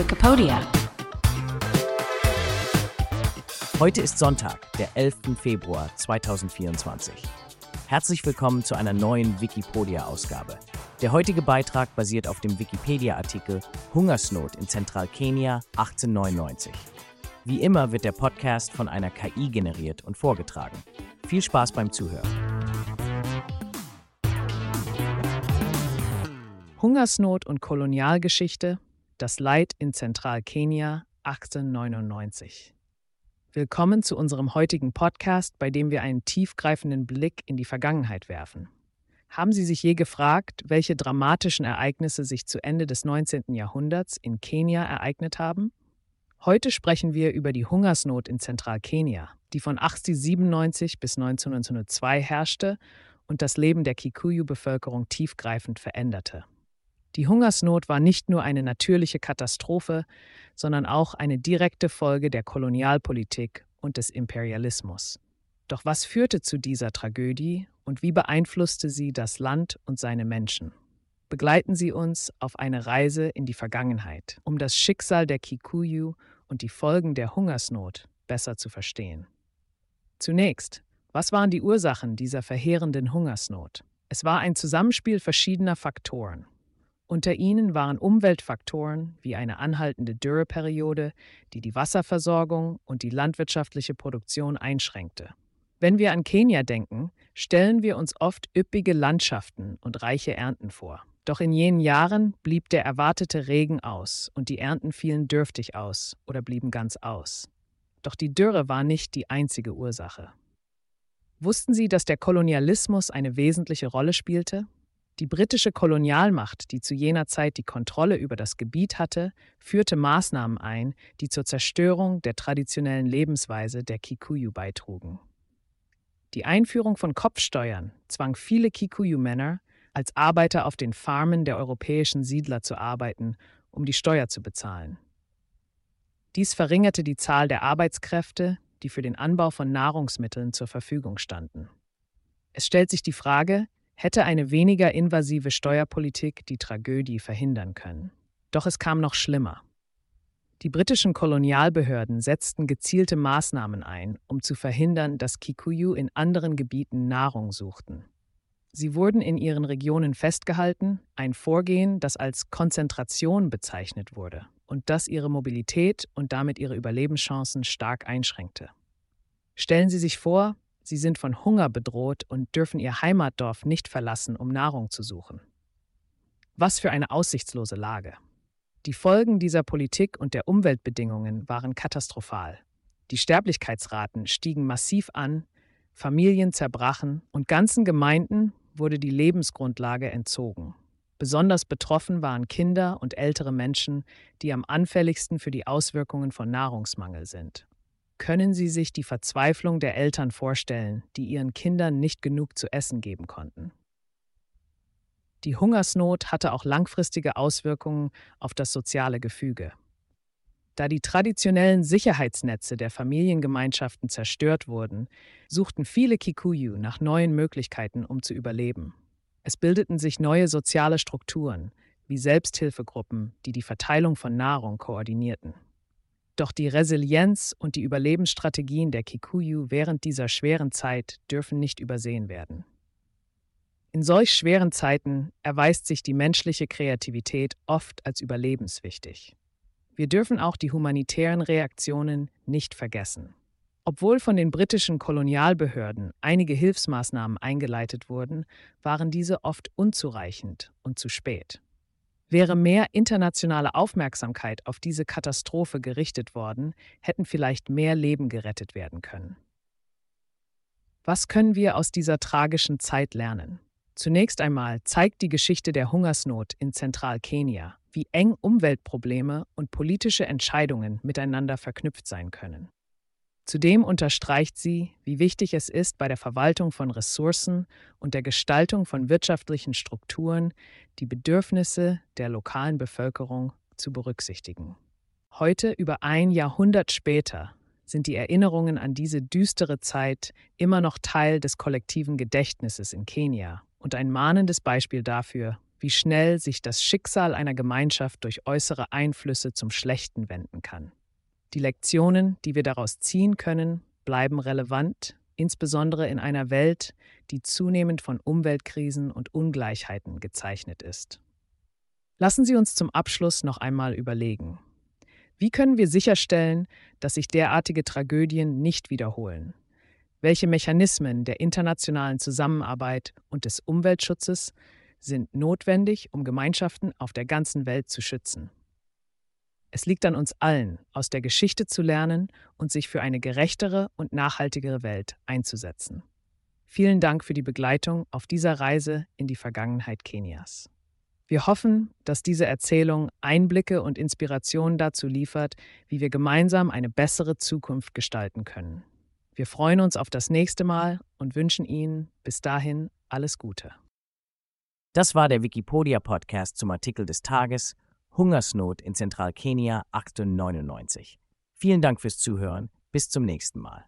Wikipedia. Heute ist Sonntag, der 11. Februar 2024. Herzlich willkommen zu einer neuen Wikipedia-Ausgabe. Der heutige Beitrag basiert auf dem Wikipedia-Artikel Hungersnot in Zentralkenia 1899. Wie immer wird der Podcast von einer KI generiert und vorgetragen. Viel Spaß beim Zuhören. Hungersnot und Kolonialgeschichte, das Leid in Zentralkenia 1899. Willkommen zu unserem heutigen Podcast, bei dem wir einen tiefgreifenden Blick in die Vergangenheit werfen. Haben Sie sich je gefragt, welche dramatischen Ereignisse sich zu Ende des 19. Jahrhunderts in Kenia ereignet haben? Heute sprechen wir über die Hungersnot in Zentralkenia, die von 1897 bis 1902 herrschte und das Leben der Kikuyu-Bevölkerung tiefgreifend veränderte. Die Hungersnot war nicht nur eine natürliche Katastrophe, sondern auch eine direkte Folge der Kolonialpolitik und des Imperialismus. Doch was führte zu dieser Tragödie und wie beeinflusste sie das Land und seine Menschen? Begleiten Sie uns auf eine Reise in die Vergangenheit, um das Schicksal der Kikuyu und die Folgen der Hungersnot besser zu verstehen. Zunächst, was waren die Ursachen dieser verheerenden Hungersnot? Es war ein Zusammenspiel verschiedener Faktoren. Unter ihnen waren Umweltfaktoren wie eine anhaltende Dürreperiode, die die Wasserversorgung und die landwirtschaftliche Produktion einschränkte. Wenn wir an Kenia denken, stellen wir uns oft üppige Landschaften und reiche Ernten vor. Doch in jenen Jahren blieb der erwartete Regen aus und die Ernten fielen dürftig aus oder blieben ganz aus. Doch die Dürre war nicht die einzige Ursache. Wussten Sie, dass der Kolonialismus eine wesentliche Rolle spielte? Die britische Kolonialmacht, die zu jener Zeit die Kontrolle über das Gebiet hatte, führte Maßnahmen ein, die zur Zerstörung der traditionellen Lebensweise der Kikuyu beitrugen. Die Einführung von Kopfsteuern zwang viele Kikuyu-Männer, als Arbeiter auf den Farmen der europäischen Siedler zu arbeiten, um die Steuer zu bezahlen. Dies verringerte die Zahl der Arbeitskräfte, die für den Anbau von Nahrungsmitteln zur Verfügung standen. Es stellt sich die Frage, hätte eine weniger invasive Steuerpolitik die Tragödie verhindern können. Doch es kam noch schlimmer. Die britischen Kolonialbehörden setzten gezielte Maßnahmen ein, um zu verhindern, dass Kikuyu in anderen Gebieten Nahrung suchten. Sie wurden in ihren Regionen festgehalten, ein Vorgehen, das als Konzentration bezeichnet wurde und das ihre Mobilität und damit ihre Überlebenschancen stark einschränkte. Stellen Sie sich vor, Sie sind von Hunger bedroht und dürfen ihr Heimatdorf nicht verlassen, um Nahrung zu suchen. Was für eine aussichtslose Lage. Die Folgen dieser Politik und der Umweltbedingungen waren katastrophal. Die Sterblichkeitsraten stiegen massiv an, Familien zerbrachen und ganzen Gemeinden wurde die Lebensgrundlage entzogen. Besonders betroffen waren Kinder und ältere Menschen, die am anfälligsten für die Auswirkungen von Nahrungsmangel sind. Können Sie sich die Verzweiflung der Eltern vorstellen, die ihren Kindern nicht genug zu essen geben konnten? Die Hungersnot hatte auch langfristige Auswirkungen auf das soziale Gefüge. Da die traditionellen Sicherheitsnetze der Familiengemeinschaften zerstört wurden, suchten viele Kikuyu nach neuen Möglichkeiten, um zu überleben. Es bildeten sich neue soziale Strukturen, wie Selbsthilfegruppen, die die Verteilung von Nahrung koordinierten. Doch die Resilienz und die Überlebensstrategien der Kikuyu während dieser schweren Zeit dürfen nicht übersehen werden. In solch schweren Zeiten erweist sich die menschliche Kreativität oft als überlebenswichtig. Wir dürfen auch die humanitären Reaktionen nicht vergessen. Obwohl von den britischen Kolonialbehörden einige Hilfsmaßnahmen eingeleitet wurden, waren diese oft unzureichend und zu spät. Wäre mehr internationale Aufmerksamkeit auf diese Katastrophe gerichtet worden, hätten vielleicht mehr Leben gerettet werden können. Was können wir aus dieser tragischen Zeit lernen? Zunächst einmal zeigt die Geschichte der Hungersnot in Zentralkenia, wie eng Umweltprobleme und politische Entscheidungen miteinander verknüpft sein können. Zudem unterstreicht sie, wie wichtig es ist, bei der Verwaltung von Ressourcen und der Gestaltung von wirtschaftlichen Strukturen die Bedürfnisse der lokalen Bevölkerung zu berücksichtigen. Heute, über ein Jahrhundert später, sind die Erinnerungen an diese düstere Zeit immer noch Teil des kollektiven Gedächtnisses in Kenia und ein mahnendes Beispiel dafür, wie schnell sich das Schicksal einer Gemeinschaft durch äußere Einflüsse zum Schlechten wenden kann. Die Lektionen, die wir daraus ziehen können, bleiben relevant, insbesondere in einer Welt, die zunehmend von Umweltkrisen und Ungleichheiten gezeichnet ist. Lassen Sie uns zum Abschluss noch einmal überlegen. Wie können wir sicherstellen, dass sich derartige Tragödien nicht wiederholen? Welche Mechanismen der internationalen Zusammenarbeit und des Umweltschutzes sind notwendig, um Gemeinschaften auf der ganzen Welt zu schützen? Es liegt an uns allen, aus der Geschichte zu lernen und sich für eine gerechtere und nachhaltigere Welt einzusetzen. Vielen Dank für die Begleitung auf dieser Reise in die Vergangenheit Kenias. Wir hoffen, dass diese Erzählung Einblicke und Inspirationen dazu liefert, wie wir gemeinsam eine bessere Zukunft gestalten können. Wir freuen uns auf das nächste Mal und wünschen Ihnen bis dahin alles Gute. Das war der Wikipedia-Podcast zum Artikel des Tages Hungersnot in Zentralkenia 1899. Vielen Dank fürs Zuhören. Bis zum nächsten Mal.